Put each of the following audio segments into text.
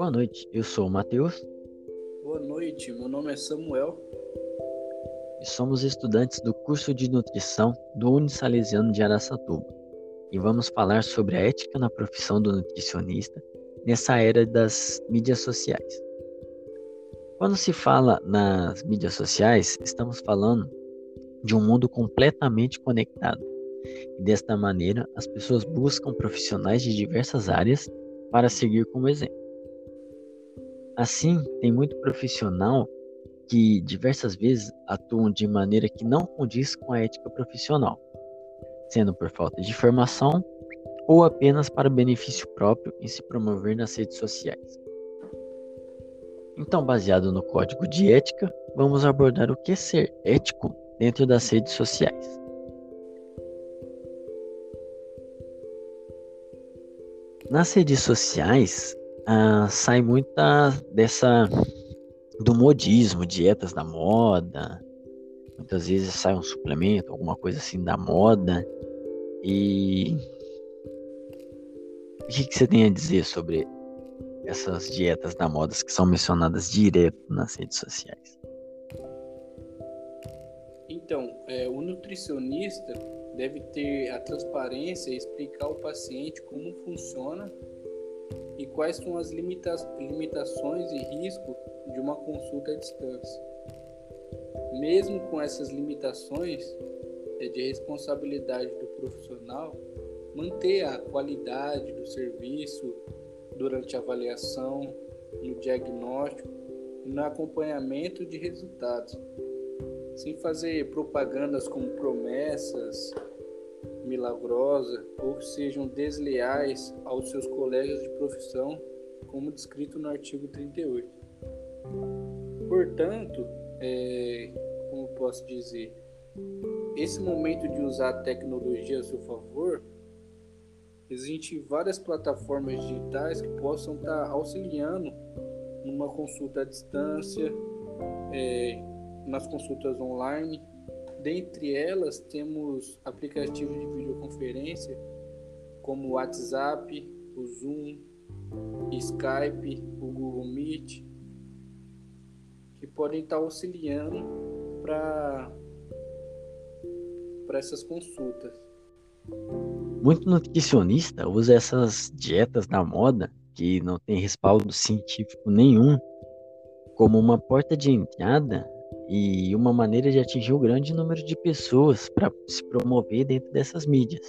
Boa noite, eu sou o Matheus. Boa noite, meu nome é Samuel. E somos estudantes do curso de nutrição do Unisalesiano de Araçatuba. E vamos falar sobre a ética na profissão do nutricionista nessa era das mídias sociais. Quando se fala nas mídias sociais, estamos falando de um mundo completamente conectado. E desta maneira, as pessoas buscam profissionais de diversas áreas para seguir como exemplo. Assim, tem muito profissional que diversas vezes atuam de maneira que não condiz com a ética profissional, sendo por falta de formação ou apenas para benefício próprio em se promover nas redes sociais. Então, baseado no código de ética, vamos abordar o que é ser ético dentro das redes sociais. Nas redes sociais, ah, sai muita dessa do modismo, dietas da moda. Muitas vezes sai um suplemento, alguma coisa assim da moda. E o que, que você tem a dizer sobre essas dietas da moda que são mencionadas direto nas redes sociais? Então, é, o nutricionista deve ter a transparência e explicar ao paciente como funciona e quais são as limita limitações e riscos de uma consulta à distância. Mesmo com essas limitações, é de responsabilidade do profissional manter a qualidade do serviço durante a avaliação, no diagnóstico e no acompanhamento de resultados, sem fazer propagandas como promessas milagrosas ou que sejam desleais aos seus colegas de profissão, como descrito no artigo 38. Portanto, é, como posso dizer, esse momento de usar a tecnologia a seu favor Existem várias plataformas digitais que possam estar auxiliando numa consulta à distância, é, nas consultas online. Dentre elas, temos aplicativos de videoconferência como o WhatsApp, o Zoom, Skype, o Google Meet, que podem estar auxiliando para essas consultas. Muito nutricionista usa essas dietas da moda, que não tem respaldo científico nenhum, como uma porta de entrada e uma maneira de atingir um grande número de pessoas para se promover dentro dessas mídias.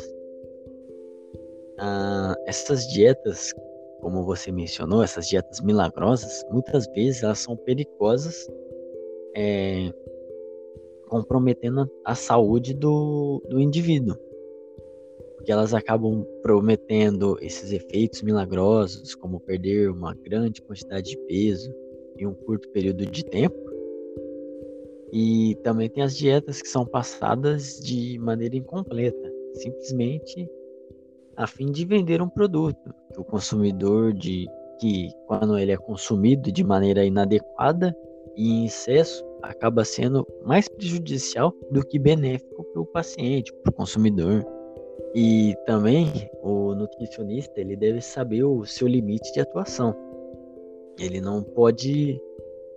Ah, essas dietas, como você mencionou, essas dietas milagrosas, muitas vezes elas são perigosas, é, comprometendo a saúde do, do indivíduo porque elas acabam prometendo esses efeitos milagrosos, como perder uma grande quantidade de peso em um curto período de tempo. E também tem as dietas que são passadas de maneira incompleta, simplesmente a fim de vender um produto o consumidor de que quando ele é consumido de maneira inadequada e em excesso acaba sendo mais prejudicial do que benéfico para o paciente, para o consumidor. E também o nutricionista ele deve saber o seu limite de atuação. Ele não pode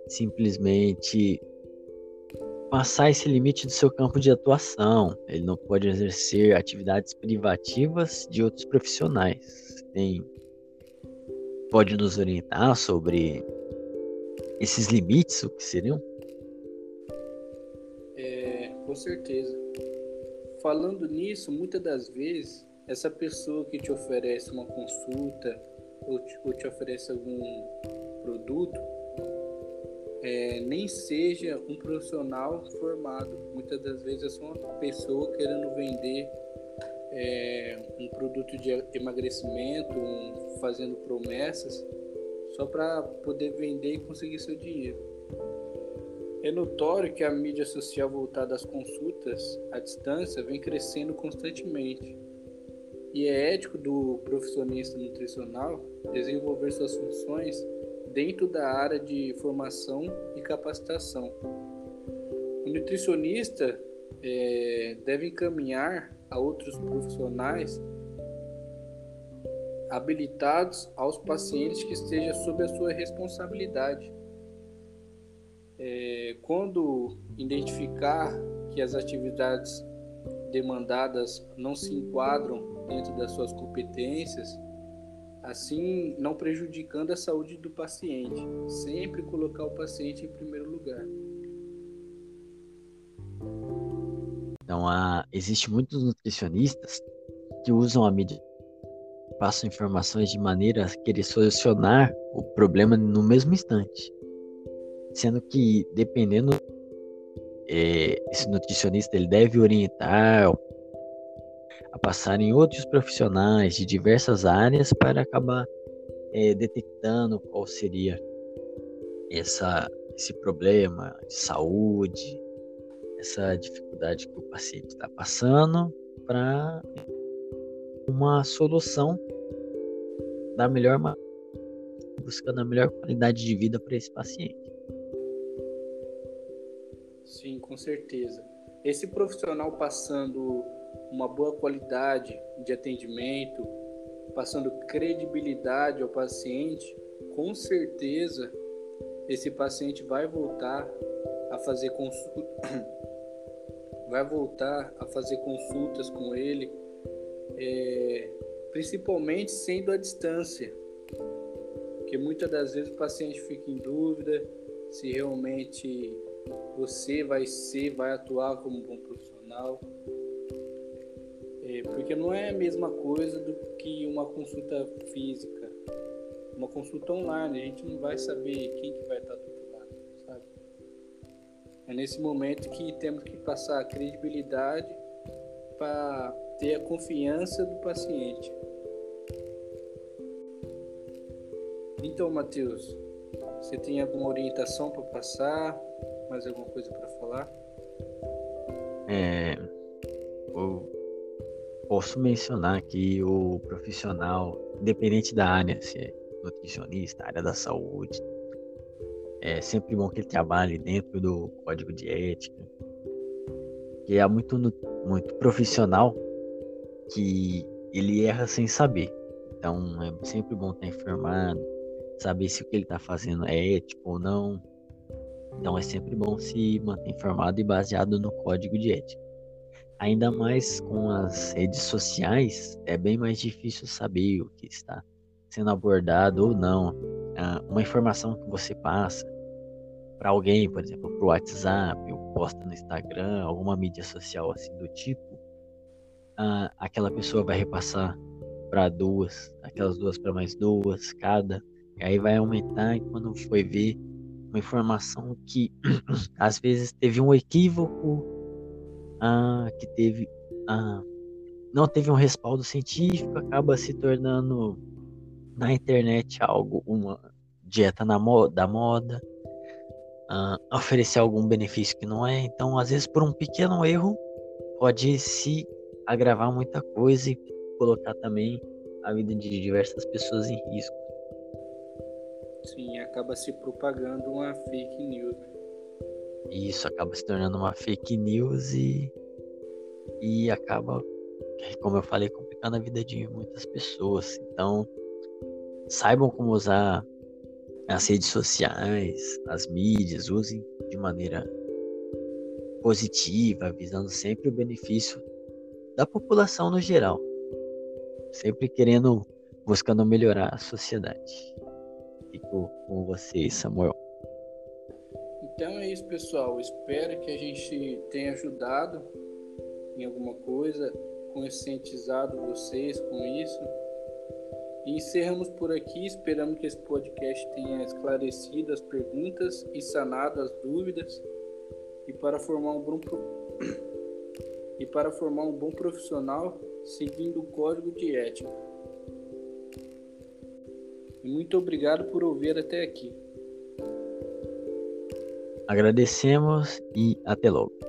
simplesmente passar esse limite do seu campo de atuação. Ele não pode exercer atividades privativas de outros profissionais. Tem pode nos orientar sobre esses limites, o que seriam? É, com certeza falando nisso, muitas das vezes, essa pessoa que te oferece uma consulta ou te, ou te oferece algum produto, é, nem seja um profissional formado. Muitas das vezes é só uma pessoa querendo vender é, um produto de emagrecimento, um, fazendo promessas, só para poder vender e conseguir seu dinheiro. É notório que a mídia social voltada às consultas à distância vem crescendo constantemente. E é ético do profissionista nutricional desenvolver suas funções dentro da área de formação e capacitação. O nutricionista é, deve encaminhar a outros profissionais habilitados aos pacientes que esteja sob a sua responsabilidade. É, quando identificar que as atividades demandadas não se enquadram dentro das suas competências, assim não prejudicando a saúde do paciente. Sempre colocar o paciente em primeiro lugar. Então, há, existe muitos nutricionistas que usam a mídia, passam informações de maneira a querer solucionar o problema no mesmo instante, sendo que dependendo é, esse nutricionista ele deve orientar a passar em outros profissionais de diversas áreas para acabar é, detectando qual seria essa, esse problema de saúde, essa dificuldade que o paciente está passando para uma solução da melhor maneira, buscando a melhor qualidade de vida para esse paciente. Sim, com certeza. Esse profissional passando uma boa qualidade de atendimento, passando credibilidade ao paciente, com certeza esse paciente vai voltar a fazer consulta, vai voltar a fazer consultas com ele, é, principalmente sendo à distância, porque muitas das vezes o paciente fica em dúvida se realmente você vai ser, vai atuar como um bom profissional. Porque não é a mesma coisa do que uma consulta física. Uma consulta online, a gente não vai saber quem que vai estar do outro lado, sabe? É nesse momento que temos que passar a credibilidade para ter a confiança do paciente. Então, Matheus, você tem alguma orientação para passar? Mais alguma coisa para falar? É, posso mencionar que o profissional, independente da área, se é nutricionista, área da saúde, é sempre bom que ele trabalhe dentro do código de ética, que é muito, muito profissional que ele erra sem saber. Então é sempre bom estar informado, saber se o que ele está fazendo é ético ou não então é sempre bom se manter informado e baseado no código de ética. Ainda mais com as redes sociais, é bem mais difícil saber o que está sendo abordado ou não. Ah, uma informação que você passa para alguém, por exemplo, para o WhatsApp, ou posta no Instagram, alguma mídia social assim do tipo, ah, aquela pessoa vai repassar para duas, aquelas duas para mais duas, cada, e aí vai aumentar e quando foi ver uma informação que às vezes teve um equívoco, ah, que teve ah, não teve um respaldo científico, acaba se tornando na internet algo, uma dieta na moda, da moda, ah, oferecer algum benefício que não é. Então, às vezes, por um pequeno erro, pode se agravar muita coisa e colocar também a vida de diversas pessoas em risco. Sim, acaba se propagando uma fake news. Isso acaba se tornando uma fake news e, e acaba, como eu falei, complicando a vida de muitas pessoas. Então, saibam como usar as redes sociais, as mídias, usem de maneira positiva, visando sempre o benefício da população no geral, sempre querendo, buscando melhorar a sociedade fico com vocês, Samuel. Então é isso, pessoal. Espero que a gente tenha ajudado em alguma coisa, conscientizado vocês com isso. E encerramos por aqui. Esperamos que esse podcast tenha esclarecido as perguntas e sanado as dúvidas. E para formar um bom e para formar um bom profissional, seguindo o código de ética. E muito obrigado por ouvir até aqui. Agradecemos e até logo.